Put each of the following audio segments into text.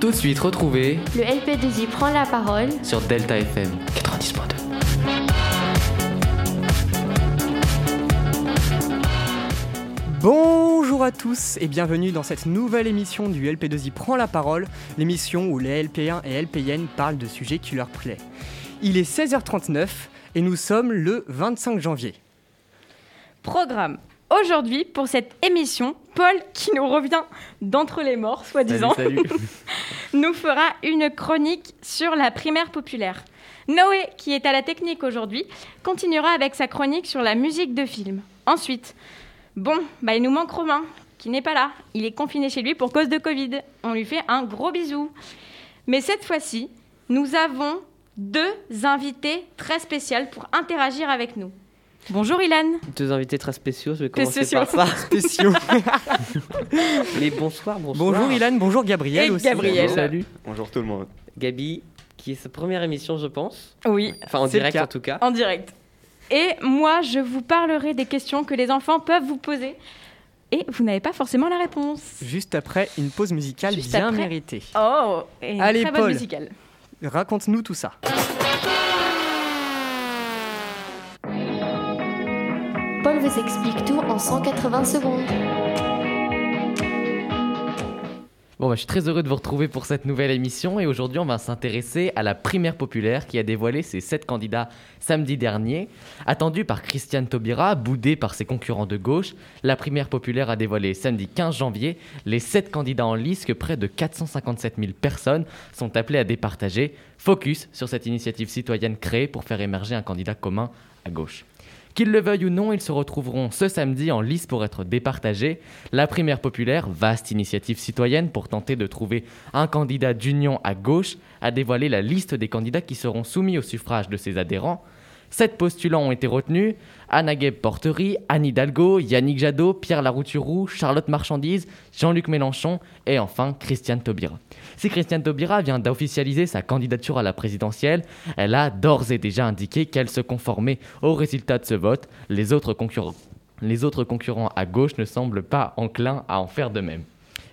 Tout de suite, retrouvez Le LP2I prend la parole sur Delta FM 90.2. Bonjour à tous et bienvenue dans cette nouvelle émission du LP2I Prend la parole, l'émission où les LP1 et LPN parlent de sujets qui leur plaisent. Il est 16h39 et nous sommes le 25 janvier. Programme. Aujourd'hui, pour cette émission, Paul, qui nous revient d'entre les morts, soi-disant, nous fera une chronique sur la primaire populaire. Noé, qui est à la technique aujourd'hui, continuera avec sa chronique sur la musique de film. Ensuite, bon, bah, il nous manque Romain, qui n'est pas là. Il est confiné chez lui pour cause de Covid. On lui fait un gros bisou. Mais cette fois-ci, nous avons deux invités très spéciaux pour interagir avec nous. Bonjour Ilan. Deux invités très spéciaux, je vais commencer spéciaux. par ça. Spéciaux. Mais bonsoir, bonsoir. bonjour Ilan, bonjour Gabriel Et aussi. Gabriel. Salut. Bonjour tout le monde. Gabi, qui est sa première émission, je pense. Oui, Enfin, en direct en tout cas. en direct. Et moi, je vous parlerai des questions que les enfants peuvent vous poser. Et vous n'avez pas forcément la réponse. Juste après une pause musicale Juste bien après. méritée. Oh, et une Allez, très bonne Paul. musicale. Raconte-nous tout ça. Paul vous explique tout en 180 secondes. Bon, bah, je suis très heureux de vous retrouver pour cette nouvelle émission et aujourd'hui on va s'intéresser à la primaire populaire qui a dévoilé ses sept candidats samedi dernier. Attendue par Christiane Taubira, boudée par ses concurrents de gauche, la primaire populaire a dévoilé samedi 15 janvier les sept candidats en lice que près de 457 000 personnes sont appelées à départager. Focus sur cette initiative citoyenne créée pour faire émerger un candidat commun à gauche. Qu'ils le veuillent ou non, ils se retrouveront ce samedi en lice pour être départagés. La primaire populaire, vaste initiative citoyenne pour tenter de trouver un candidat d'union à gauche, a dévoilé la liste des candidats qui seront soumis au suffrage de ses adhérents. Sept postulants ont été retenus Anna Gueb Porterie, Anne Hidalgo, Yannick Jadot, Pierre Larouturou, Charlotte Marchandise, Jean-Luc Mélenchon et enfin Christiane Taubira. Si Christiane Taubira vient d'officialiser sa candidature à la présidentielle, elle a d'ores et déjà indiqué qu'elle se conformait au résultat de ce vote. Les autres concurrents à gauche ne semblent pas enclins à en faire de même.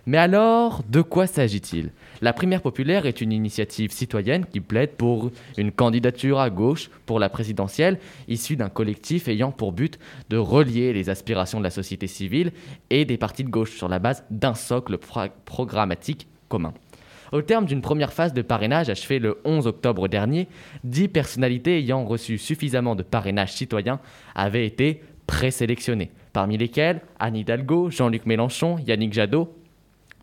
Mais alors, de quoi s'agit-il? La primaire populaire est une initiative citoyenne qui plaide pour une candidature à gauche pour la présidentielle, issue d'un collectif ayant pour but de relier les aspirations de la société civile et des partis de gauche sur la base d'un socle pro- programmatique commun. Au terme d'une première phase de parrainage achevée le 11 octobre dernier, 10 personnalités ayant reçu suffisamment de parrainage citoyen avaient été présélectionnées, parmi lesquelles Anne Hidalgo, Jean-Luc Mélenchon, Yannick Jadot,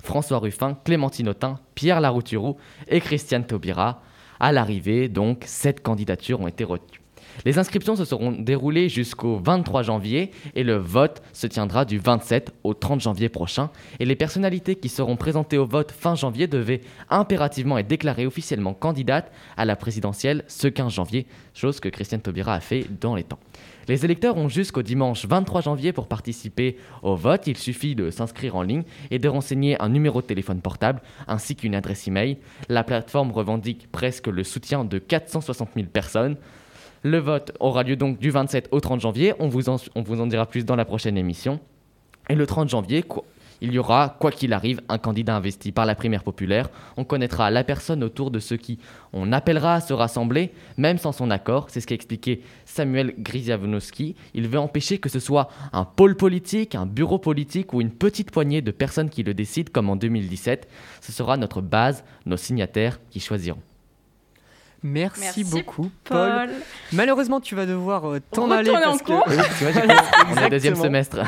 François Ruffin, Clémentine Autain, Pierre Larouturou et Christiane Taubira. À l'arrivée, donc, sept candidatures ont été retenues. Les inscriptions se seront déroulées jusqu'au 23 janvier et le vote se tiendra du 27 au 30 janvier prochain. Et les personnalités qui seront présentées au vote fin janvier devaient impérativement être déclarées officiellement candidates à la présidentielle ce 15 janvier, chose que Christiane Taubira a fait dans les temps. Les électeurs ont jusqu'au dimanche 23 janvier pour participer au vote. Il suffit de s'inscrire en ligne et de renseigner un numéro de téléphone portable ainsi qu'une adresse email. La plateforme revendique presque le soutien de 460 000 personnes. Le vote aura lieu donc du 27 au 30 janvier. On vous en, vous en dira plus dans la prochaine émission. Et le 30 janvier, il y aura, quoi qu'il arrive, un candidat investi par la primaire populaire. On connaîtra la personne autour de ceux qui on appellera à se rassembler, même sans son accord. C'est ce qu'a expliqué Samuel Gryziavonowski. Il veut empêcher que ce soit un pôle politique, un bureau politique ou une petite poignée de personnes qui le décident, comme en 2017. Ce sera notre base, nos signataires qui choisiront. Merci, Merci, beaucoup, Paul. Paul. Malheureusement, tu vas devoir euh, t'en aller en parce cours. que. Oui, tu vois, on est au deuxième semestre.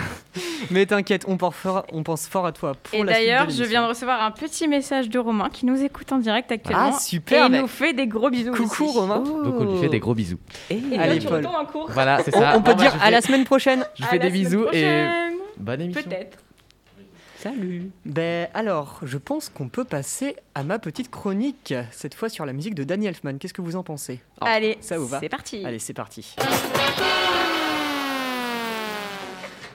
Mais t'inquiète, on, pense fort- on pense fort à toi pour Et d'ailleurs, je viens de recevoir un petit message de Romain qui nous écoute en direct actuellement. Ah, super, Et il mec. nous fait des gros bisous. Coucou aussi. Romain. Donc on lui fait des gros bisous. Et Allez, là, tu Paul. retournes en cours. Voilà, c'est On, ça. on peut Bon, bah, dire je à fais- la semaine prochaine. Je À fais la des semaine bisous et prochaine. bonne émission. Peut-être. Salut. Ben alors, je pense qu'on peut passer à ma petite chronique, cette fois sur la musique de Danny Elfman. Qu'est-ce que vous en pensez? Ah, Allez, ça vous va? c'est parti. Allez, c'est parti.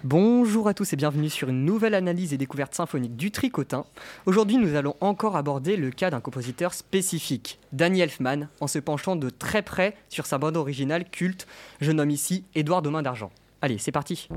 Bonjour à tous et bienvenue sur une nouvelle analyse et découverte symphonique du tricotin. Aujourd'hui, nous allons encore aborder le cas d'un compositeur spécifique, Danny Elfman, en se penchant de très près sur sa bande originale culte. Je nomme ici Édouard Domain d'Argent. Allez, c'est parti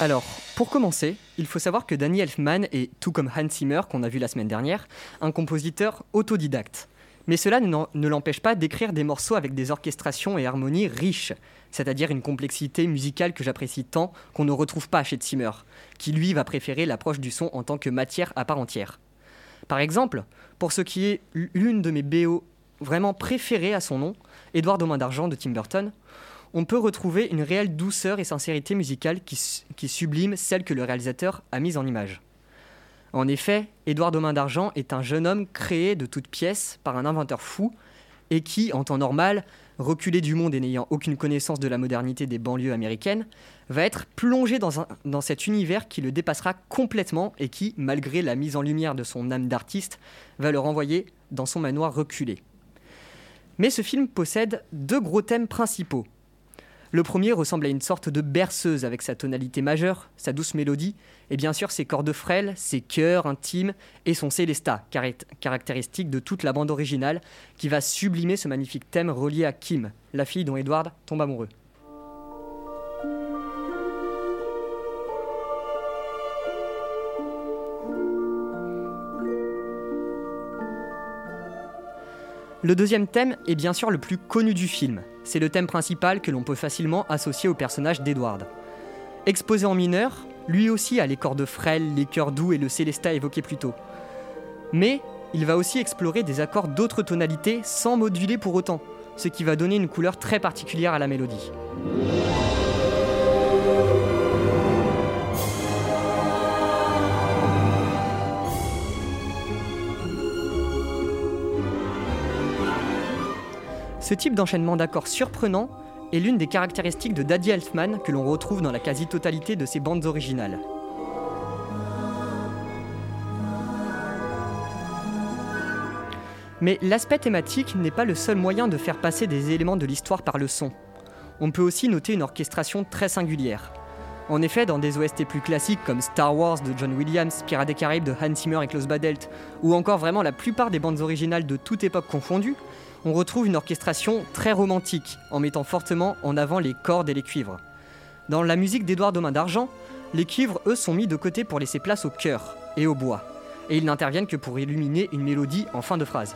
Alors, pour commencer, il faut savoir que Danny Elfman est, tout comme Hans Zimmer qu'on a vu la semaine dernière, un compositeur autodidacte. Mais cela ne l'empêche pas d'écrire des morceaux avec des orchestrations et harmonies riches, c'est-à-dire une complexité musicale que j'apprécie tant qu'on ne retrouve pas chez Zimmer, qui lui va préférer l'approche du son en tant que matière à part entière. Par exemple, pour ce qui est l'une de mes BO vraiment préférées à son nom, Édouard aux d'argent de Tim Burton, on peut retrouver une réelle douceur et sincérité musicale qui, qui sublime celle que le réalisateur a mise en image. En effet, Édouard Domain d'Argent est un jeune homme créé de toutes pièces par un inventeur fou et qui, en temps normal, reculé du monde et n'ayant aucune connaissance de la modernité des banlieues américaines, va être plongé dans, cet univers qui le dépassera complètement et qui, malgré la mise en lumière de son âme d'artiste, va le renvoyer dans son manoir reculé. Mais ce film possède deux gros thèmes principaux. Le premier ressemble à une sorte de berceuse avec sa tonalité majeure, sa douce mélodie, et bien sûr ses cordes frêles, ses chœurs intimes et son célesta, caractéristique de toute la bande originale, qui va sublimer ce magnifique thème relié à Kim, la fille dont Edward tombe amoureux. Le deuxième thème est bien sûr le plus connu du film. C'est le thème principal que l'on peut facilement associer au personnage d'Edward. Exposé en mineur, lui aussi a les cordes frêles, les cœurs doux et le célestat évoqué plus tôt. Mais il va aussi explorer des accords d'autres tonalités sans moduler pour autant, ce qui va donner une couleur très particulière à la mélodie. Ce type d'enchaînement d'accords surprenant est l'une des caractéristiques de Daddy Elfman que l'on retrouve dans la quasi-totalité de ses bandes originales. Mais l'aspect thématique n'est pas le seul moyen de faire passer des éléments de l'histoire par le son. On peut aussi noter une orchestration très singulière. En effet, dans des OST plus classiques comme Star Wars de John Williams, Pirates des Caraïbes de Hans Zimmer et Klaus Badelt, ou encore vraiment la plupart des bandes originales de toute époque confondue, on retrouve une orchestration très romantique, en mettant fortement en avant les cordes et les cuivres. Dans la musique d'Édouard Domain d'Argent, les cuivres, eux, sont mis de côté pour laisser place au cœur et au bois, et ils n'interviennent que pour illuminer une mélodie en fin de phrase.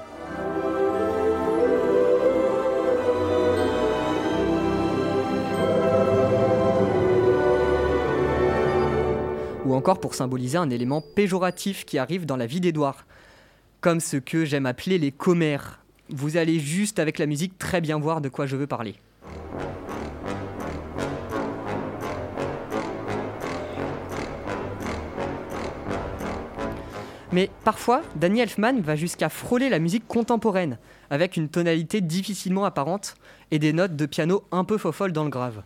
Ou encore pour symboliser un élément péjoratif qui arrive dans la vie d'Édouard, comme ce que j'aime appeler les commères, vous allez juste avec la musique très bien voir de quoi je veux parler. Mais parfois, Danny Elfman va jusqu'à frôler la musique contemporaine, avec une tonalité difficilement apparente et des notes de piano un peu fofolles dans le grave.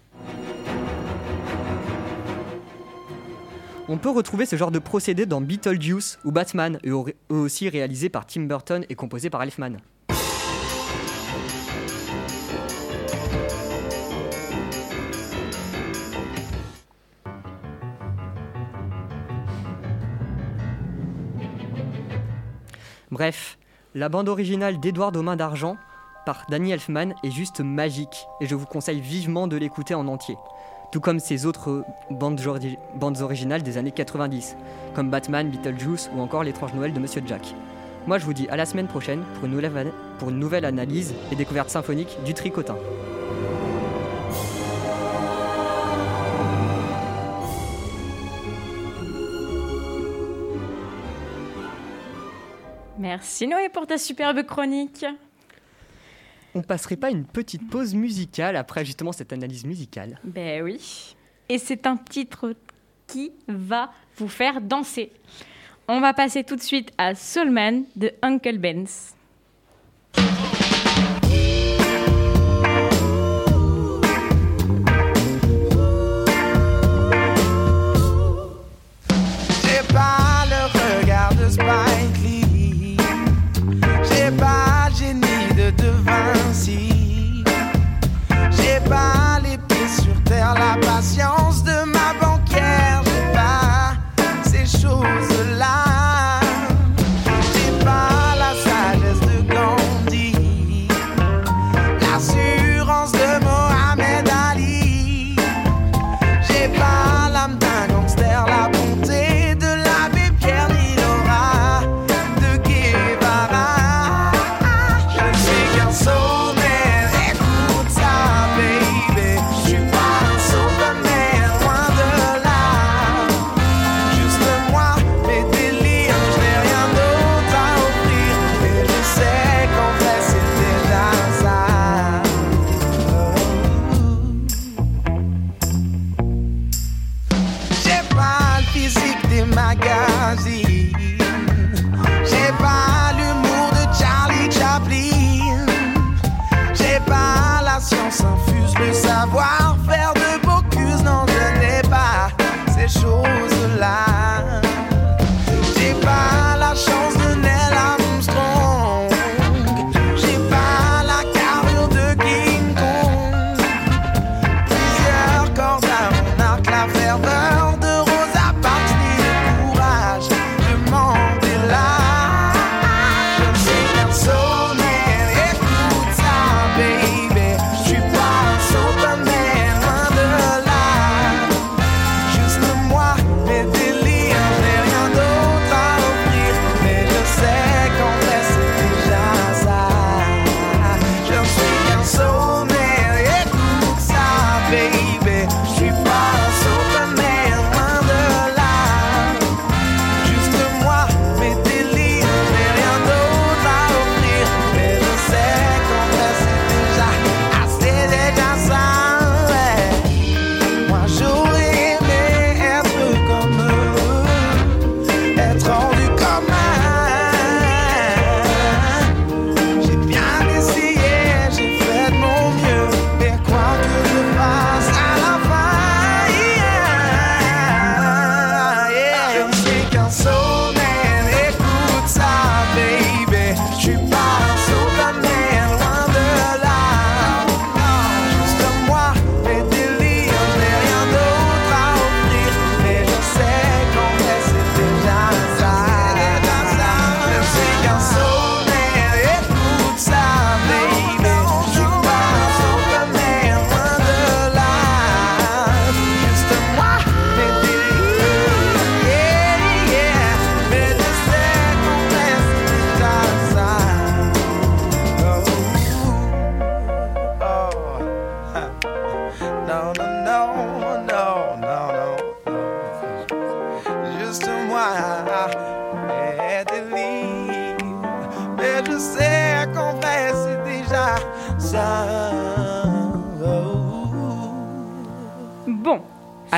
On peut retrouver ce genre de procédé dans Beetlejuice ou Batman, eux aussi réalisés par Tim Burton et composés par Elfman. Bref, la bande originale d'Edouard aux d'argent par Danny Elfman est juste magique et je vous conseille vivement de l'écouter en entier. Tout comme ses autres bandes, originales des années 90, comme Batman, Beetlejuice ou encore L'étrange Noël de Monsieur Jack. Moi je vous dis à la semaine prochaine pour une nouvelle analyse et découverte symphonique du tricotin. Merci Noé pour ta superbe chronique. On passerait pas une petite pause musicale après justement cette analyse musicale Ben oui. Et c'est un titre qui va vous faire danser. On va passer tout de suite à Soulman de Uncle Ben's.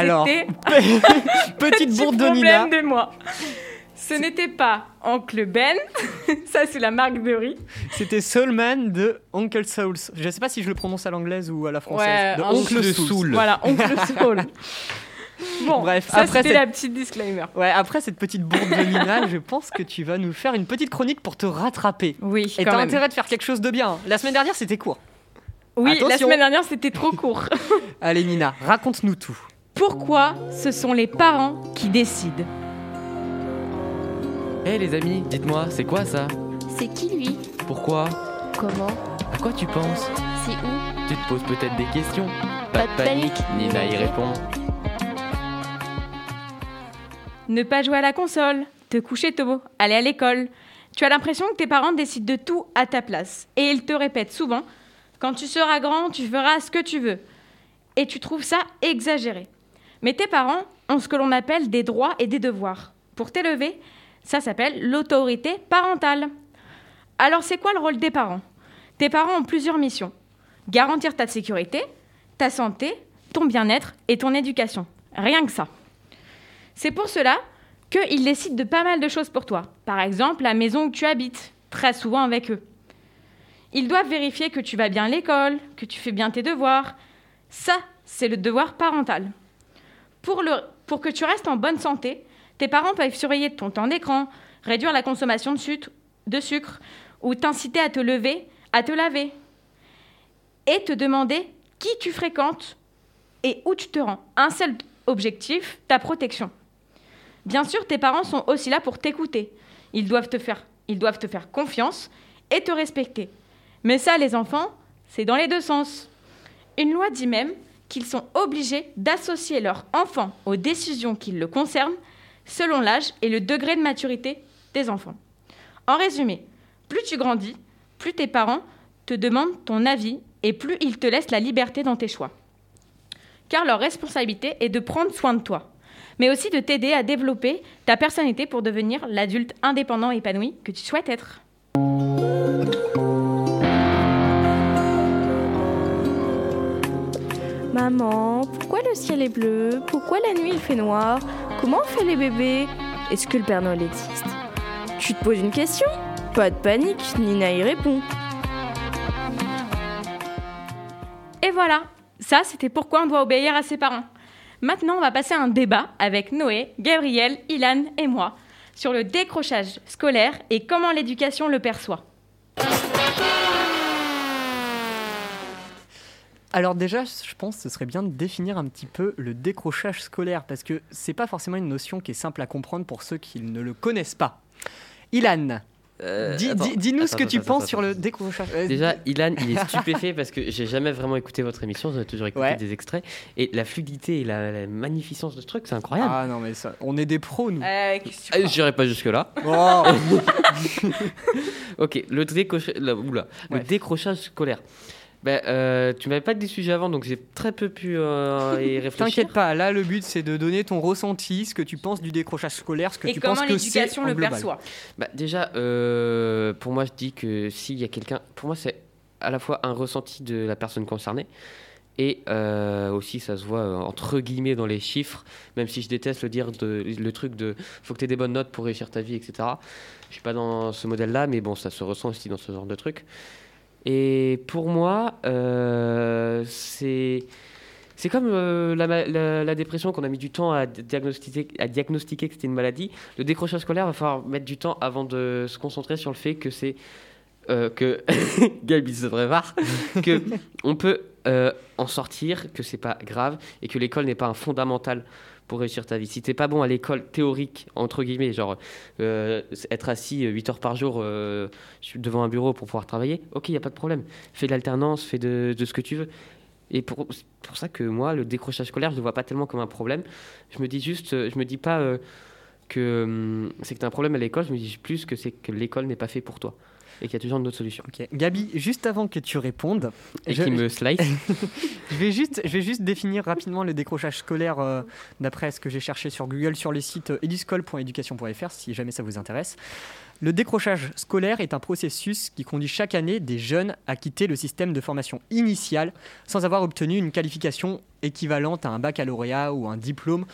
Alors, petite bourde de Nina. de moi. Ce n'était pas Oncle Ben, ça c'est la marque de riz. C'était Soulman de Uncle Souls. Je ne sais pas si je le prononce à l'anglaise ou à la française. de Oncle Soul. Voilà, Oncle Soul. Bon, Bref, ça c'était la petite disclaimer. Ouais, après cette petite bourde de Nina, je pense que tu vas nous faire une petite chronique pour te rattraper. Oui, Et t'as intérêt de faire quelque chose de bien. La semaine dernière, c'était court. Oui, la semaine dernière, c'était trop court. Allez Nina, raconte-nous tout. Pourquoi ce sont les parents qui décident Hé les amis, dites-moi, c'est quoi ça C'est qui lui Pourquoi Comment À quoi tu penses C'est où Tu te poses peut-être des questions Pas, de panique, Nina y répond. Ne pas jouer à la console, te coucher tôt, aller à l'école. Tu as l'impression que tes parents décident de tout à ta place. Et ils te répètent souvent Quand tu seras grand, tu feras ce que tu veux. Et tu trouves ça exagéré. Mais tes parents ont ce que l'on appelle des droits et des devoirs. Pour t'élever, ça s'appelle l'autorité parentale. Alors c'est quoi le rôle des parents? Tes parents ont plusieurs missions. Garantir ta sécurité, ta santé, ton bien-être et ton éducation. Rien que ça. C'est pour cela qu'ils décident de pas mal de choses pour toi. Par exemple, la maison où tu habites, très souvent avec eux. Ils doivent vérifier que tu vas bien à l'école, que tu fais bien tes devoirs. Ça, c'est le devoir parental. Pour, que tu restes en bonne santé, tes parents peuvent surveiller ton temps d'écran, réduire la consommation de sucre, de sucre ou t'inciter à te lever, à te laver. Et te demander qui tu fréquentes et où tu te rends. Un seul objectif, ta protection. Bien sûr, tes parents sont aussi là pour t'écouter. Ils doivent te faire, ils doivent te faire confiance et te respecter. Mais ça, les enfants, c'est dans les deux sens. Une loi dit même qu'ils sont obligés d'associer leur enfant aux décisions qui le concernent selon l'âge et le degré de maturité des enfants. En résumé, plus tu grandis, plus tes parents te demandent ton avis et plus ils te laissent la liberté dans tes choix. Car leur responsabilité est de prendre soin de toi, mais aussi de t'aider à développer ta personnalité pour devenir l'adulte indépendant et épanoui que tu souhaites être. Maman, pourquoi le ciel est bleu? Pourquoi la nuit il fait noir? Comment on fait les bébés? Est-ce que le Père Noël existe? Tu te poses une question? Pas de panique, Nina y répond. Et voilà, ça c'était pourquoi on doit obéir à ses parents. Maintenant, on va passer à un débat avec Noé, Gabriel, Ilan et moi sur le décrochage scolaire et comment l'éducation le perçoit. Alors déjà, je pense que ce serait bien de définir un petit peu le décrochage scolaire, parce que c'est pas forcément une notion qui est simple à comprendre pour ceux qui ne le connaissent pas. Ilan, euh, Dis-nous ce que tu penses sur le décrochage. Euh, déjà, Ilan, il est stupéfait parce que j'ai jamais vraiment écouté votre émission, j'en ai toujours écouté des extraits. Et la fluidité et la, magnificence de ce truc, c'est incroyable. Ah non, mais ça, on est des pros, nous. Euh, J'irai pas jusque-là. Oh. ok, le, le décrochage scolaire. Ben, euh, tu m'avais pas dit sujet avant, donc j'ai très peu pu euh, y réfléchir. T'inquiète pas, là le but c'est de donner ton ressenti, ce que tu penses du décrochage scolaire, ce que tu penses que c'est l'éducation le perçoit. Bah, déjà, euh, pour moi je dis que s'il y a quelqu'un, pour moi c'est à la fois un ressenti de la personne concernée, et aussi, ça se voit entre guillemets dans les chiffres, même si je déteste le dire, de, le truc de faut que tu aies des bonnes notes pour réussir ta vie, etc. Je suis pas dans ce modèle-là, mais bon, ça se ressent aussi dans ce genre de truc. Et pour moi, euh, c'est. C'est comme euh, la, la, dépression qu'on a mis du temps à diagnostiquer, à diagnostiquer que c'était une maladie. Le décrochage scolaire va falloir mettre du temps avant de se concentrer sur le fait que c'est euh, que Gabi se que on peut euh, en sortir, que c'est pas grave et que l'école n'est pas un fondamental pour réussir ta vie. Si t'es pas bon à l'école théorique, entre guillemets, genre euh, être assis 8 heures par jour euh, devant un bureau pour pouvoir travailler, ok, il n'y a pas de problème. Fais de l'alternance, fais de, ce que tu veux. Et pour, pour ça que moi, le décrochage scolaire, je ne le vois pas tellement comme un problème. Je me dis juste, je me dis pas euh, que hum, c'est que tu un problème à l'école, je me dis plus que c'est que l'école n'est pas fait pour toi. Et qu'il y a toujours une autre solution. Ok. Gabi, juste avant que tu répondes, Et je, qui me slice. je vais juste, je vais juste définir rapidement le décrochage scolaire euh, d'après ce que j'ai cherché sur Google sur le site euh, eduscol.education.fr si jamais ça vous intéresse. Le décrochage scolaire est un processus qui conduit chaque année des jeunes à quitter le système de formation initiale sans avoir obtenu une qualification équivalente à un baccalauréat ou un diplôme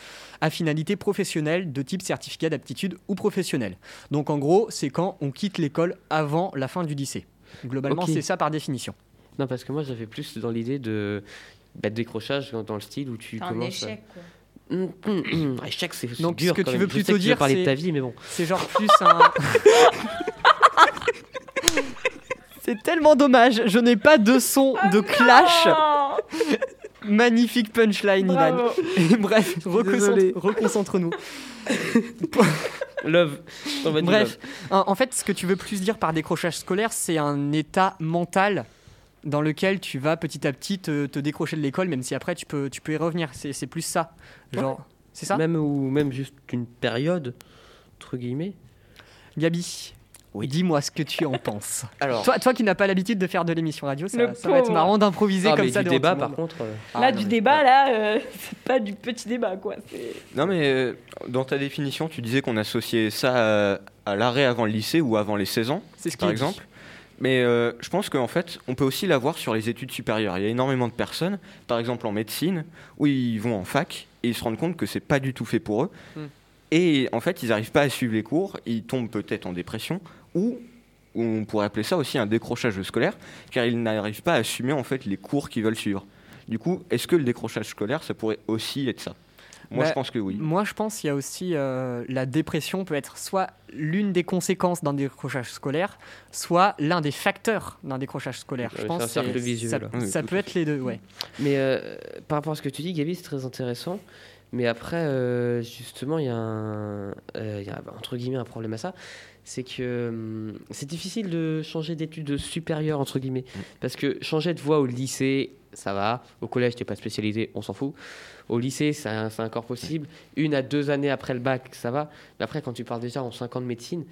à finalité professionnelle de type certificat d'aptitude ou professionnel. Donc en gros, c'est quand on quitte l'école avant la fin du lycée. Globalement, c'est ça par définition. Non, parce que moi, j'avais plus dans l'idée de, bah, décrochage dans dans le style où tu un commences. échec, quoi. Hum, hum, échec, c'est Donc, ce que quand tu même. veux Je sais plutôt que tu veux dire, parler de c'est- ta vie, mais bon. C'est genre plus un. C'est tellement dommage, je n'ai pas de son de clash. Magnifique punchline, bravo. Et bref, reconcentre- reconcentre-nous. Love. On va dire Bref, en en fait, ce que tu veux plus dire par décrochage scolaire, c'est un état mental dans lequel tu vas petit à petit te, te décrocher de l'école, même si après tu peux, tu peux y revenir. C'est c'est plus ça. Genre, c'est ça Même ou même juste une période, entre guillemets. Gabi, dis-moi ce que tu en penses. Alors, Toi, toi qui n'as pas l'habitude de faire de l'émission radio, ça, ça va être marrant d'improviser Ah, comme mais ça du débat, par contre. euh, Ah, Là, non, du mais- débat, là, euh, c'est pas du petit débat, quoi. Non, mais euh, dans ta définition, tu disais qu'on associait ça à, à l'arrêt avant le lycée ou avant les 16 ans, C'est ce par dit. Mais euh, je pense qu'en fait, on peut aussi l'avoir sur les études supérieures. Il y a énormément de personnes, par exemple en médecine, où ils vont en fac et ils se rendent compte que c'est pas du tout fait pour eux. Hmm. Et en fait, ils n'arrivent pas à suivre les cours, ils tombent peut-être en dépression, ou on pourrait appeler ça aussi un décrochage scolaire, car ils n'arrivent pas à assumer en fait les cours qu'ils veulent suivre. Du coup, est-ce que le décrochage scolaire, ça pourrait aussi être ça? Moi, Bah, je pense que oui. Moi, je pense qu'il y a aussi euh, la dépression peut être soit l'une des conséquences d'un décrochage scolaire, soit l'un des facteurs d'un décrochage scolaire. Je pense un vicieux, ça. Oui, ça peut être les deux, ouais. Mais euh, par rapport à ce que tu dis, Gabi, c'est très intéressant. Mais après, euh, justement, il y a euh, y entre guillemets un problème à ça. C'est que hum, c'est difficile de changer d'études supérieures, entre guillemets. Parce que changer de voie au lycée, ça va. Au collège, t'es pas spécialisé, on s'en fout. Au lycée, c'est encore possible. Une à deux années après le bac, ça va. Mais après, quand tu parles déjà en cinq ans de médecine,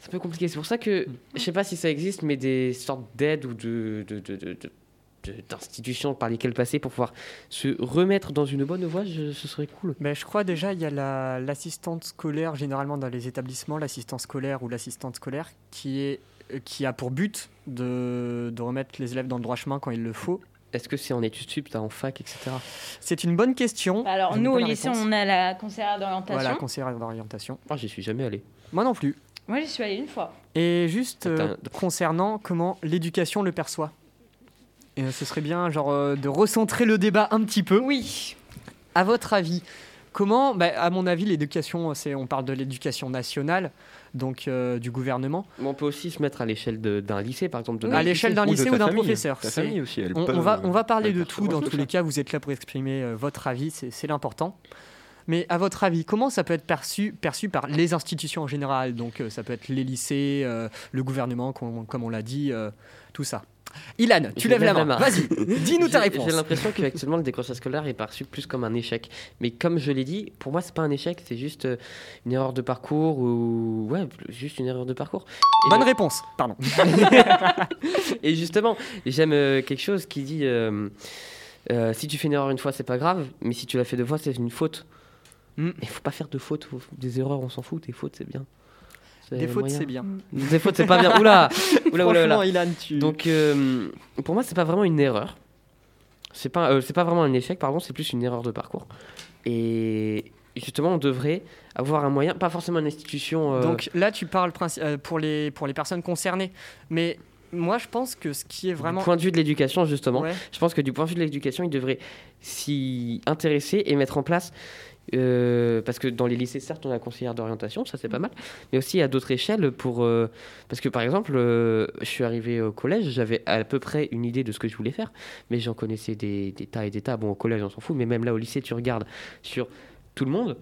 c'est un peu compliqué. C'est pour ça que, je sais pas si ça existe, mais des sortes d'aides ou d'institutions par lesquelles passer pour pouvoir se remettre dans une bonne voie, ce serait cool. Mais je crois déjà il y a la- l'assistante scolaire généralement dans les établissements, l'assistant scolaire ou l'assistante scolaire qui est euh, qui a pour but de remettre les élèves dans le droit chemin quand il le faut. Est-ce que c'est en études sup, t'as en fac, etc. C'est une bonne question. Alors, nous, au la lycée, réponse. on a la conseillère d'orientation. Voilà, conseillère d'orientation. Moi, j'y suis jamais allé. Moi non plus. Moi, j'y suis allée une fois. Et juste euh, concernant comment l'éducation le perçoit. Et, euh, ce serait bien genre euh, de recentrer le débat un petit peu. Oui. À votre avis, comment, bah, à mon avis, l'éducation, c'est, on parle de l'éducation nationale, donc euh, du gouvernement, Mais on peut aussi se mettre à l'échelle d'un lycée, par exemple. De à l'échelle d'un lycée ou d'un professeur. Ta C'est- famille aussi, elle On, peut, on va, on va parler elle de tout dans tous ça. les cas. Vous êtes là pour exprimer euh, votre avis, c'est, c'est l'important. Mais à votre avis, comment ça peut être perçu, perçu par les institutions en général? Donc euh, ça peut être les lycées, euh, le gouvernement, com- comme on l'a dit, euh, tout ça. Ilan, tu lèves la la main. main. Vas-y, dis-nous ta J'ai- réponse. J'ai l'impression qu'actuellement, le décrochage scolaire est perçu plus comme un échec. Mais comme je l'ai dit, pour moi, c'est pas un échec, c'est juste euh, une erreur de parcours ou. Ouais, juste une erreur de parcours. Et Bonne le- réponse, pardon. Et justement, j'aime euh, quelque chose qui dit euh, euh, si tu fais une erreur une fois, c'est pas grave, mais si tu l'as fait deux fois, c'est une faute. Mm. Il faut pas faire de fautes, faut- des erreurs, on s'en fout, des fautes, c'est bien. Des fautes, c'est bien. Des fautes, c'est pas bien. Oula Oula, oula, oula. Ilan, tu. Donc, euh, pour moi, c'est pas vraiment une erreur. C'est pas, euh, c'est pas vraiment un échec, pardon, c'est plus une erreur de parcours. Et justement, on devrait avoir un moyen, pas forcément une institution. euh, Donc là, tu parles pour, les, pour les personnes concernées. Mais moi, je pense que ce qui est vraiment. Du point de vue de l'éducation, justement, Ouais. je pense que du point de vue de l'éducation, ils devraient s'y intéresser et mettre en place. Euh, parce que dans les lycées, certes, on a conseillère d'orientation, ça c'est pas mal, mais aussi à d'autres échelles pour. euh, parce que par exemple, euh, je suis arrivé au collège, j'avais à peu près une idée de ce que je voulais faire, mais j'en connaissais des, tas et des tas. Bon, au collège, on s'en fout, mais même là au lycée, tu regardes sur tout le monde.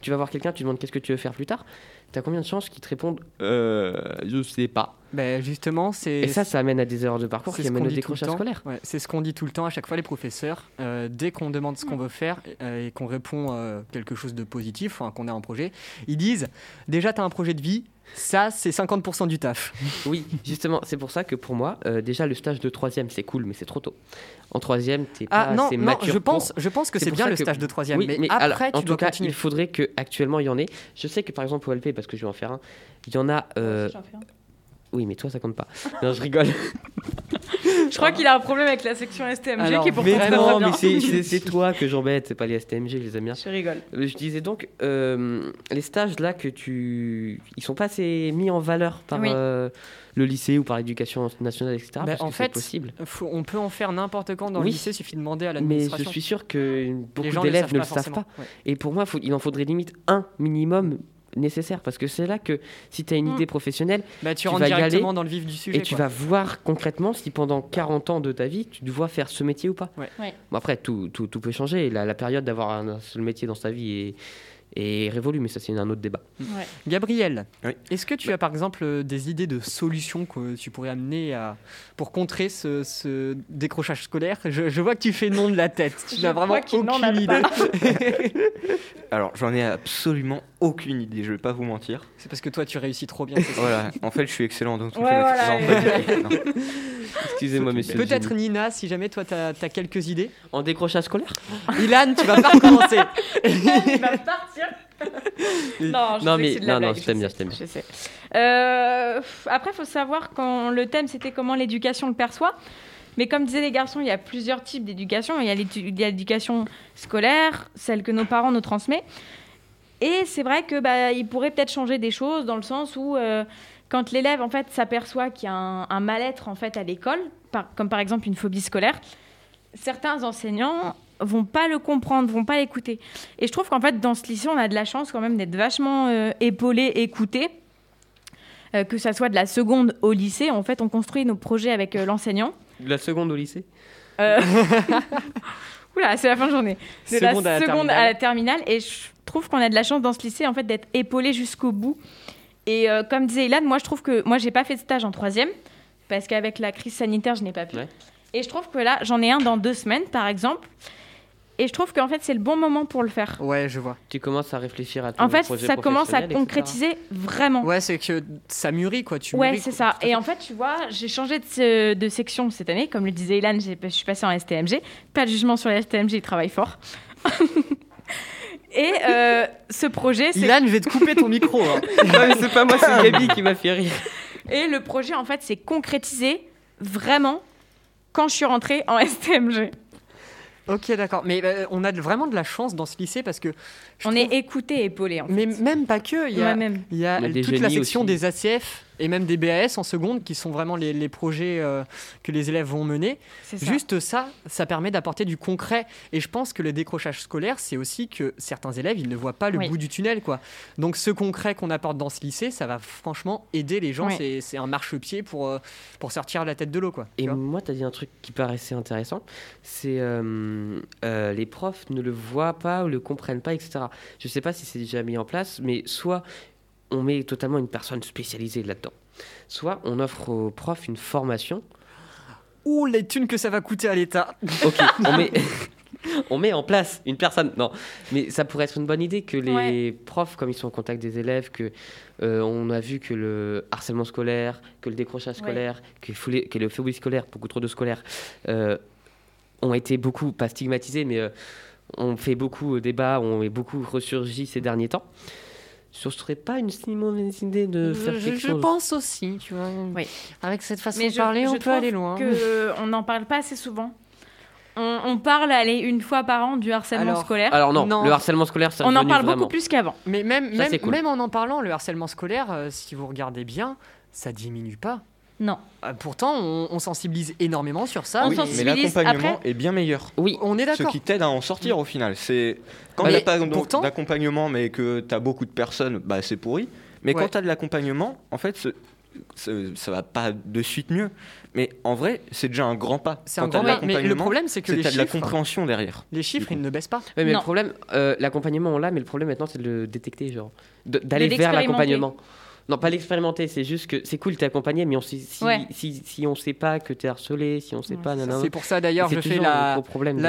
Tu vas voir quelqu'un, tu demandes qu'est-ce que tu veux faire plus tard. Tu as combien de chances qu'ils te répondent euh, Je sais pas. Ben, justement, c'est. Et ça, ça amène à des erreurs de parcours c'est qui amènent au décrochage scolaire. Ouais, c'est ce qu'on dit tout le temps à chaque fois les professeurs. Euh, dès qu'on demande ce qu'on veut faire euh, et qu'on répond euh, quelque chose de positif, qu'on a un projet, ils disent déjà tu as un projet de vie, Ça, c'est 50% du taf. Oui, justement, c'est pour ça que pour moi, euh, déjà le stage de troisième, c'est cool, mais c'est trop tôt. En troisième, t'es pas Ah non, assez non mature. je pense, pour- je pense que C'est bien le que- stage de troisième. Oui, mais, mais après, alors, tu en dois tout cas, continuer. il faudrait que actuellement il y en ait. Je sais que par exemple au LP, parce que je vais en faire un, il y en a. euh, J'en fais un. Oui, mais toi ça compte pas. Non, je rigole. Je crois qu'il a un problème avec la section STMG Alors, qui est pourtant mais non, très bien. mais c'est- c'est c'est toi que j'embête, c'est pas les STMG, je les aime bien. Je rigole. Euh, Je disais donc, euh, les stages là que tu. Ils sont pas assez mis en valeur par Oui. euh, le lycée ou par l'éducation nationale, etc. Bah, parce en que c'est fait, possible. Faut- on peut en faire n'importe quand dans Oui. le lycée, suffit de demander à Mais l'administration. je suis sûr que beaucoup d'élèves ne le savent pas. Ouais. Et pour moi, faut- il en faudrait limite un minimum nécessaire. Parce que c'est là que si tu as une Mm. idée professionnelle Bah, tu, Tu rentres vas y aller directement dans le vif du sujet. et tu quoi. vas voir concrètement si pendant 40 ans de ta vie, tu dois faire ce métier ou pas. Ouais. Ouais. Bon, après, tout, tout, tout peut changer. La, la période d'avoir un seul métier dans sa vie est, est révolue, mais ça, c'est un autre débat. Ouais. Gabriel, Oui. est-ce que tu as par exemple euh, des idées de solutions que tu pourrais amener à... pour contrer ce, ce décrochage scolaire? Je, je vois que tu fais non de la tête. Tu n'as vraiment aucune idée. Alors, j'en ai absolument aucune idée, je vais pas vous mentir. C'est parce que toi, tu réussis trop bien. Voilà, en fait, je suis excellent dans tout Ouais, voilà, Non, non. Excusez-moi, monsieur. Peut-être. Nina, si jamais toi, tu as, quelques idées. En décrochage scolaire? Ilan, tu vas pas recommencer. Il va partir. non, je Non, sais mais- que c'est de la non, non, blague, je t'aime bien, sais, je t'aime bien. Je sais. Euh, après, il faut savoir quand le thème c'était comment l'éducation le perçoit. Mais comme disaient les garçons, il y a plusieurs types d'éducation. Il y a l'édu- il y a l'éducation scolaire, celle que nos parents nous transmettent. Et c'est vrai que bah, il pourrait peut-être changer des choses dans le sens où euh, quand l'élève en fait s'aperçoit qu'il y a un, un mal-être en fait à l'école, par- comme par exemple une phobie scolaire, certains enseignants vont pas le comprendre, vont pas l'écouter. Et je trouve qu'en fait dans ce lycée, on a de la chance quand même d'être vachement euh, épaulé, écouté. Euh, que ça soit de la seconde au lycée, en fait, on construit nos projets avec euh, l'enseignant. De la seconde au lycée? Oula, c'est la fin de journée. De Seconde à la la à la terminale. Et je trouve qu'on a de la chance dans ce lycée en fait d'être épaulé jusqu'au bout. Et euh, comme disait Ilan, moi je trouve que moi j'ai pas fait de stage en troisième parce qu'avec la crise sanitaire je n'ai pas pu. Ouais. Et je trouve que là j'en ai un dans deux semaines par exemple. Et je trouve qu'en fait c'est le bon moment pour le faire. Ouais, je vois. Tu commences à réfléchir à ton En fait, projet ça commence à etc. concrétiser vraiment. Ouais, c'est que ça mûrit, quoi. Tu Ouais, c'est ça. Et en fait, tu vois, j'ai changé de, de section cette année. Comme le disait Ilan, je suis passée en STMG. Pas de jugement sur les STMG, ils travaillent fort. Et euh, ce projet, c'est... Ilan, je vais te couper ton micro. hein. non, mais c'est pas moi, c'est Gabi qui m'a fait rire. Et le projet, en fait, c'est concrétisé vraiment quand je suis rentrée en STMG. Ok, d'accord. Mais euh, on a de- vraiment de la chance dans ce lycée parce que. On trouve- est écouté et épaulé, en fait. Mais même pas que. Il y a, Moi-même. il y a Il y a toute la section aussi. des ACF et même des BAS en seconde qui sont vraiment les, les projets euh, que les élèves vont mener. Ça. Juste ça, ça permet d'apporter du concret. Et je pense que le décrochage scolaire, c'est aussi que certains élèves, ils ne voient pas le Oui. bout du tunnel. quoi. Donc ce concret qu'on apporte dans ce lycée, ça va franchement aider les gens. Oui. C'est- C'est un marchepied pour, euh, pour sortir la tête de l'eau. quoi. Et Tu moi, tu as dit un truc qui paraissait intéressant, c'est euh, euh, les profs ne le voient pas ou le comprennent pas, etc. Je sais pas si c'est déjà mis en place, mais soit on met totalement une personne spécialisée là-dedans, soit on offre aux profs une formation. Ouh, les thunes que ça va coûter à l'État. Ok, on met, on met en place une personne. Non, mais ça pourrait être une bonne idée que les Ouais. profs, comme ils sont en contact des élèves, que euh, on a vu que le harcèlement scolaire, que le décrochage Ouais. scolaire, que, le phobie scolaire, beaucoup trop de scolaire, euh, ont été beaucoup, pas stigmatisés, mais euh, ont fait beaucoup euh, débat, ont beaucoup ressurgi ces derniers temps. Ce serait pas une si mauvaise idée de faire je, quelque je chose. pense aussi, tu vois. Oui. Avec cette façon Mais de je- parler, je on peut aller loin. que on n'en parle pas assez souvent. On, on parle allez, une fois par an du harcèlement Alors, scolaire. Alors non, Non. le harcèlement scolaire, ça on en parle beaucoup plus qu'avant. Mais même, Ça, même, cool. même en en parlant, le harcèlement scolaire, euh, si vous regardez bien, ça diminue pas. Non. Euh, pourtant, on, on sensibilise énormément sur ça. On Oui, mais sensibilise l'accompagnement après. est bien meilleur. Oui, On est Ce d'accord. qui t'aide à en sortir au final. C'est quand Mais il n'y a pas d'accompagnement, mais que tu as beaucoup de personnes, bah, c'est pourri. Mais Ouais. quand tu as de l'accompagnement, en fait, ce- ce- ça va pas de suite mieux. Mais en vrai, c'est déjà un grand pas. C'est Quand un t'as grand de pas. Mais le l'accompagnement, problème, c'est que c'est les t'as de la chiffres, compréhension derrière. les chiffres, ils ne baissent pas. Ouais, mais Non. le problème, euh, l'accompagnement, on l'a, mais le problème maintenant, c'est de le détecter, genre. D'aller vers l'accompagnement. Non, pas l'expérimenter, c'est juste que c'est cool, t'es accompagné, mais on sait, si, Ouais. si, si on sait pas que t'es harcelé, si on sait pas, nanana, C'est pour ça d'ailleurs, c'est je fais la,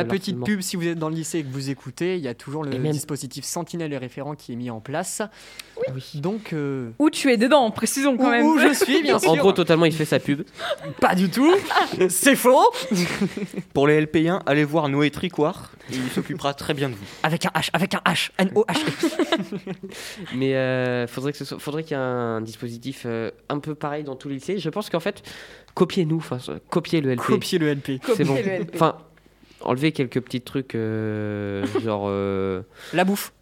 petite pub. Si vous êtes dans le lycée et que vous écoutez, il y a toujours le même- dispositif Sentinelle et référent qui est mis en place. Donc, euh, Où tu es dedans, précisons quand où, même. où je suis, bien sûr. En gros, totalement, il fait sa pub. Pas du tout. C'est faux. Pour les LP1, allez voir Noé Tricoire, il s'occupera très bien de vous. Avec un H, avec un H, N-O-H. Mais euh, faudrait que soit- faudrait qu'il y ait un dispositif euh, un peu pareil dans tous les lycées. Je pense qu'en fait, copiez-nous, enfin, copiez le LP. Copier le LP. C'est bon. Copier le LP. Enfin, enlever quelques petits trucs, euh, genre. euh, La bouffe.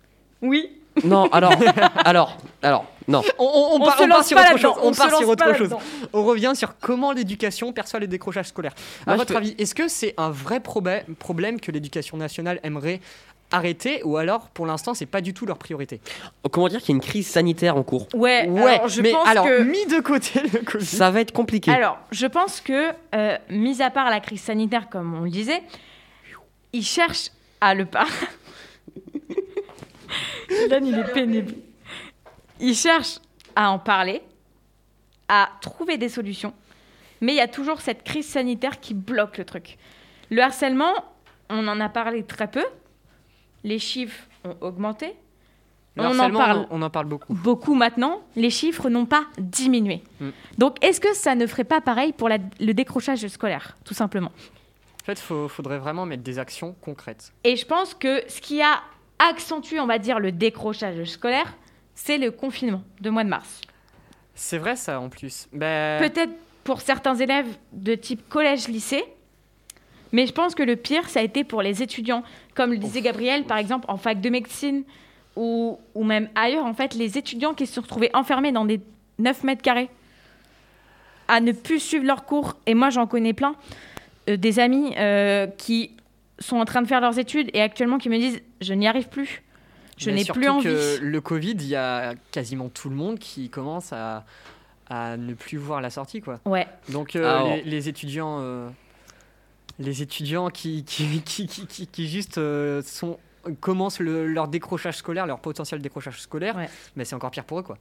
Oui. Non, alors, alors, alors, non. On, on- on On part, se sur autre chose. On se part sur autre chose. On revient sur comment l'éducation perçoit le décrochage scolaire. À Moi, votre peux- avis, est-ce que c'est un vrai problème que l'éducation nationale aimerait arrêter ou alors pour l'instant c'est pas du tout leur priorité Comment dire qu'il y a une crise sanitaire en cours Ouais, alors, je mais pense alors que... mis de côté le Covid. Ça va être compliqué. Alors, je pense que, euh, mis à part la crise sanitaire, comme on le disait, ils cherchent à le pas. Ilan, il est pénible. Ils cherchent à en parler, à trouver des solutions, mais il y a toujours cette crise sanitaire qui bloque le truc. Le harcèlement, on en a parlé très peu. Les chiffres ont augmenté. Le on en parle on en parle beaucoup. beaucoup maintenant, les chiffres n'ont pas diminué. Mm. Donc, est-ce que ça ne ferait pas pareil pour la- le décrochage scolaire, tout simplement? En fait, il faudrait vraiment mettre des actions concrètes. Et je pense que ce qui a accentué, on va dire, le décrochage scolaire, c'est le confinement de mois de mars. C'est vrai ça en plus. Ben, Peut-être pour certains élèves de type collège-lycée, mais je pense que le pire, ça a été pour les étudiants. Comme le disait Gabriel, par exemple, en fac de médecine ou, ou même ailleurs, en fait, les étudiants qui se sont retrouvés enfermés dans des 9 mètres carrés à ne plus suivre leurs cours. Et moi, j'en connais plein, euh, des amis euh, qui sont en train de faire leurs études et actuellement qui me disent Je n'y arrive plus. Je n'ai plus envie. que le Covid, il y a quasiment tout le monde qui commence à, à ne plus voir la sortie quoi. Ouais. Donc euh, Alors- les, les étudiants, euh, les étudiants qui qui, qui, qui, qui- qui juste euh, sont commencent le- leur décrochage scolaire, leur potentiel décrochage scolaire, Ouais. mais c'est encore pire pour eux quoi.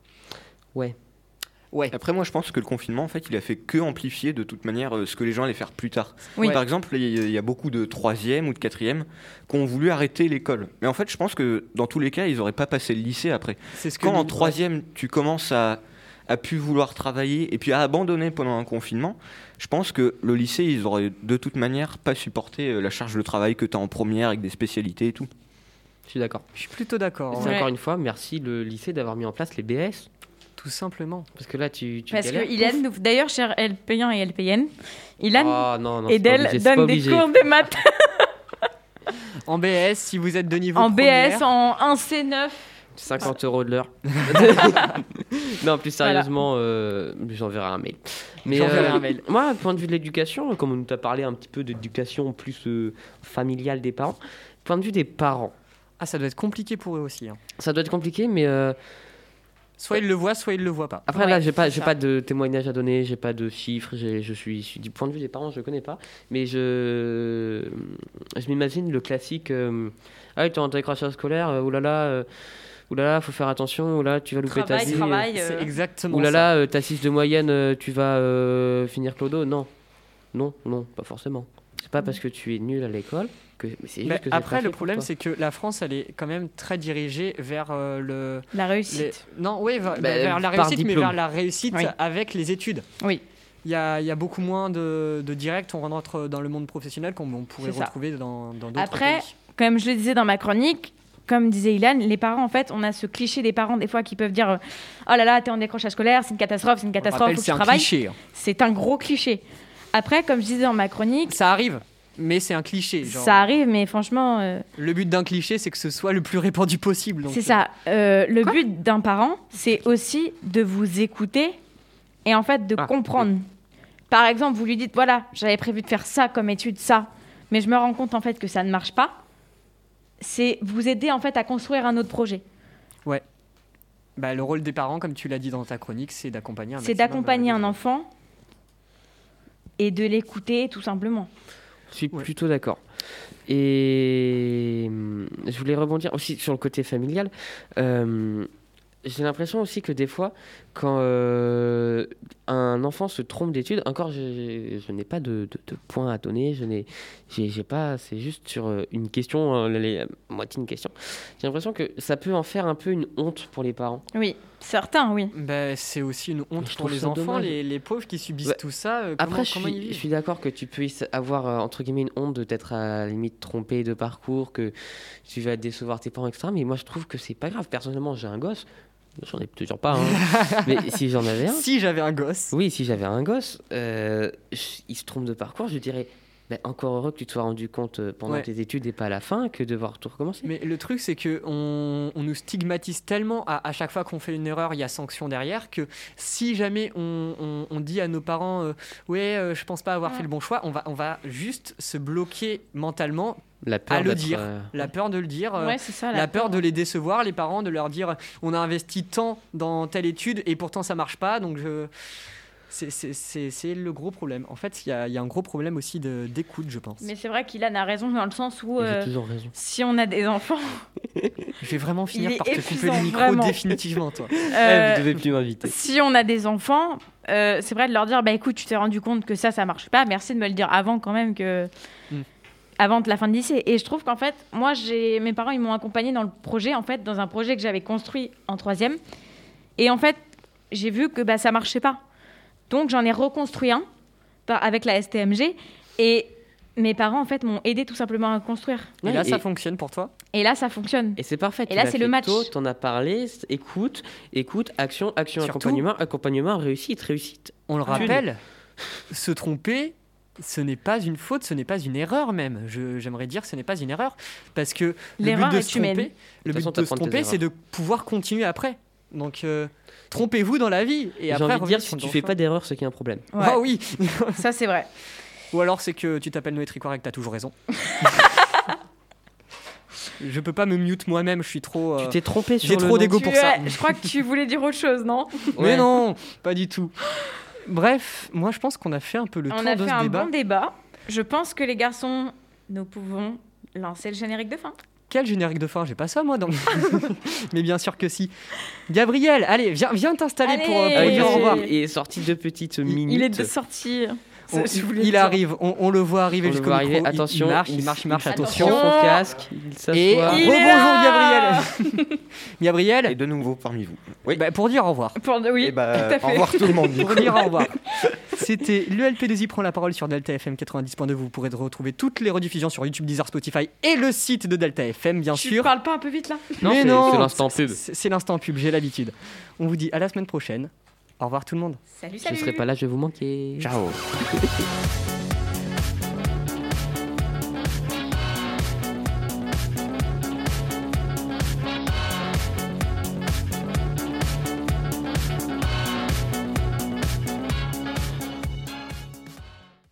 Ouais. Ouais. Après, moi, je pense que le confinement, en fait, il a fait que amplifier de toute manière euh, ce que les gens allaient faire plus tard. Oui. Par exemple, il y a- il y a beaucoup de troisième ou de quatrième qui ont voulu arrêter l'école. Mais en fait, je pense que dans tous les cas, ils n'auraient pas passé le lycée après. C'est ce que Quand en nous- troisième, tu commences à, à plus vouloir travailler et puis à abandonner pendant un confinement, je pense que le lycée, ils auraient de toute manière pas supporté euh, la charge de travail que tu as en première avec des spécialités et tout. Je suis d'accord. Je suis plutôt d'accord. Ouais. encore une fois, merci le lycée d'avoir mis en place les BS. Tout simplement. Parce que là, tu, tu Parce que. Ilan, nous- d'ailleurs, cher LP1 et LPN, Ilan Ah non, non, et Del donnent des cours de maths En BS, si vous êtes de niveau en première, BS, en 1C9. 50 euros de l'heure. non, plus sérieusement, euh, j'enverrai un mail. Mais euh, un mail. moi, point de vue de l'éducation, comme on nous a parlé un petit peu d'éducation plus euh, familiale des parents, point de vue des parents, Ah, ça doit être compliqué pour eux aussi. hein. ça doit être compliqué, mais Soit ils le voient, soit ils le voient pas. après Ouais, là, j'ai pas, j'ai pas de témoignage à donner, j'ai pas de chiffres, je suis, je suis du point de vue des parents, je connais pas, mais je, je m'imagine le classique. euh, ah, oui, t'es en décrochage scolaire, euh, oulala, euh, oulala, faut faire attention, oulala, tu vas louper ta Travail, vie. travail. C'est euh, exactement Ouh là là, euh, t'as 6 de moyenne, euh, tu vas euh, finir clodo Non. Non, non, pas forcément. C'est pas parce que tu es nul à l'école que. mais juste que après, le problème, c'est que la France, elle est quand même très dirigée vers euh, le. La les- réussite. Non, oui, vers, Bah, vers la réussite, mais vers la réussite Oui. avec les études. Oui. Il y a, il y a beaucoup moins de, de directs, on rentre dans le monde professionnel qu'on on pourrait retrouver dans dans d'autres Après, pays. comme je le disais dans ma chronique, comme disait Ilan, les parents, en fait, on a ce cliché des parents, des fois, qui peuvent dire euh, Oh là là, t'es en décrochage scolaire, c'est une catastrophe, c'est une catastrophe, rappelle, faut que c'est tu un travailles. cliché. hein. C'est un gros cliché. Après, comme je disais dans ma chronique, Ça arrive, mais c'est un cliché. genre. ça arrive, mais franchement, euh, Le but d'un cliché, c'est que ce soit le plus répandu possible. c'est ça. Euh, le but d'un parent, c'est aussi de vous écouter et en fait de Ah, comprendre. Par exemple, vous lui dites voilà, j'avais prévu de faire ça comme étude, ça, mais je me rends compte en fait que ça ne marche pas. C'est vous aider en fait à construire un autre projet. bah, le rôle des parents, comme tu l'as dit dans ta chronique, c'est d'accompagner un C'est d'accompagner un enfant et de l'écouter tout simplement. Je suis Ouais. plutôt d'accord. Et hum, je voulais rebondir aussi sur le côté familial. Euh, j'ai l'impression aussi que des fois, quand euh, un enfant se trompe d'études, encore je, je n'ai pas de, de, de points à donner, je n'ai, j'ai, j'ai pas, c'est juste sur euh, une question, euh, les, moitié une question. J'ai l'impression que ça peut en faire un peu une honte pour les parents. Oui, certains, oui. Bah, c'est aussi une honte Je pour les enfants, les, les pauvres qui subissent Ouais. tout ça. euh, Après, comment, je comment ils suis, je vivent suis d'accord que tu puisses avoir euh, entre guillemets une honte de t'être à la limite trompé de parcours, que tu vas décevoir tes parents, etc. Mais moi, je trouve que c'est pas grave. Personnellement, j'ai un gosse. J'en ai toujours pas, hein. mais si j'en avais un, Si j'avais un gosse. Oui, si j'avais un gosse, euh, il se trompe de parcours, je dirais ben, encore heureux que tu te sois rendu compte euh, pendant Ouais. tes études et pas à la fin que devoir tout recommencer. Mais le truc, c'est que on, on nous stigmatise tellement à, à chaque fois qu'on fait une erreur, il y a sanction derrière, que si jamais on, on- on dit à nos parents, euh, ouais, euh, je pense pas avoir Ouais. fait le bon choix, on va, on va juste se bloquer mentalement, La peur à le dire. euh, la peur de le dire. Ouais, c'est ça. La peur de les décevoir, les parents, de leur dire on a investi tant dans telle étude et pourtant ça marche pas, donc je. C'est- le gros problème. En fait, il y a, il y a un gros problème aussi de- d'écoute, je pense. Mais c'est vrai qu'Ilan a raison dans le sens où euh, toujours raison. si on a des enfants, Je vais vraiment finir par te couper le micro vraiment. définitivement, toi. euh, vous devez plus m'inviter. si on a des enfants, euh, c'est vrai de leur dire bah écoute, tu t'es rendu compte que ça, ça marche pas. Merci de me le dire avant quand même que Mm. avant de la fin de lycée. Et je trouve qu'en fait, moi, j'ai mes parents, ils m'ont accompagné dans le projet, en fait, dans un projet que j'avais construit en troisième. Et en fait, j'ai vu que bah ça marchait pas. Donc j'en ai reconstruit un par- avec la STMG et mes parents en fait m'ont aidé tout simplement à construire. Et Ouais, là, ça fonctionne pour toi? Et là, ça fonctionne. Et c'est parfait. Et tu là, c'est le match. tôt, T'en as parlé. Écoute, écoute, action, action, Surtout- accompagnement, accompagnement, réussite, réussite. On le rappelle, se tromper, ce n'est pas une faute, ce n'est pas une erreur même. Je- J'aimerais dire ce n'est pas une erreur. Parce que le but L'erreur de est se tromper, le but de se tromper, c'est de pouvoir continuer après. Donc, euh, trompez-vous dans la vie. Et J'ai après, envie de dire, si tu fais pas d'erreur, c'est qu'il y a un problème. Ouais, Ah oui ça c'est vrai. Ou alors c'est que tu t'appelles Noé Tricoire et que t'as toujours raison. je peux pas me mute moi-même, je suis trop. euh, Tu t'es trompé sur j'ai le trop d'ego pour ça. je crois que tu voulais dire autre chose, non Mais Ouais. non, pas du tout. Bref, moi je pense qu'on a fait un peu le On tour a de fait ce un débat. bon débat. Je pense que les garçons, nous pouvons lancer le générique de fin. Quel générique de fin J'ai pas ça moi dans. Mais bien sûr que si. Gabriel, allez, viens, viens t'installer Allez. pour, euh, pour Et- il dire au revoir. est- il est sorti de petites minutes. Il est de sortie. On- il dire. arrive, on, on le voit arriver jusqu'au micro. arriver. il- il Attention, marche, il marche, il marche. Attention. Attention, Attention. son casque, il Et rebonjour Gabriel. Gabriel, Et de nouveau parmi vous. Oui. bah, pour dire au revoir. Pour... Oui, Eh bah, tout à fait. Au revoir tout le monde. Pour dire au revoir. C'était le LP2I prend la parole sur Delta FM 90.2. Vous pourrez retrouver toutes les rediffusions sur YouTube, Deezer, Spotify et le site de Delta FM, bien Tu sûr. parles pas un peu vite là? Non, c'est- non, c'est l'instant pub. C'est l'instant pub, j'ai l'habitude. On vous dit à la semaine prochaine. Au revoir tout le monde. Salut, Je salut serai pas là, je vais vous manquer. Ciao.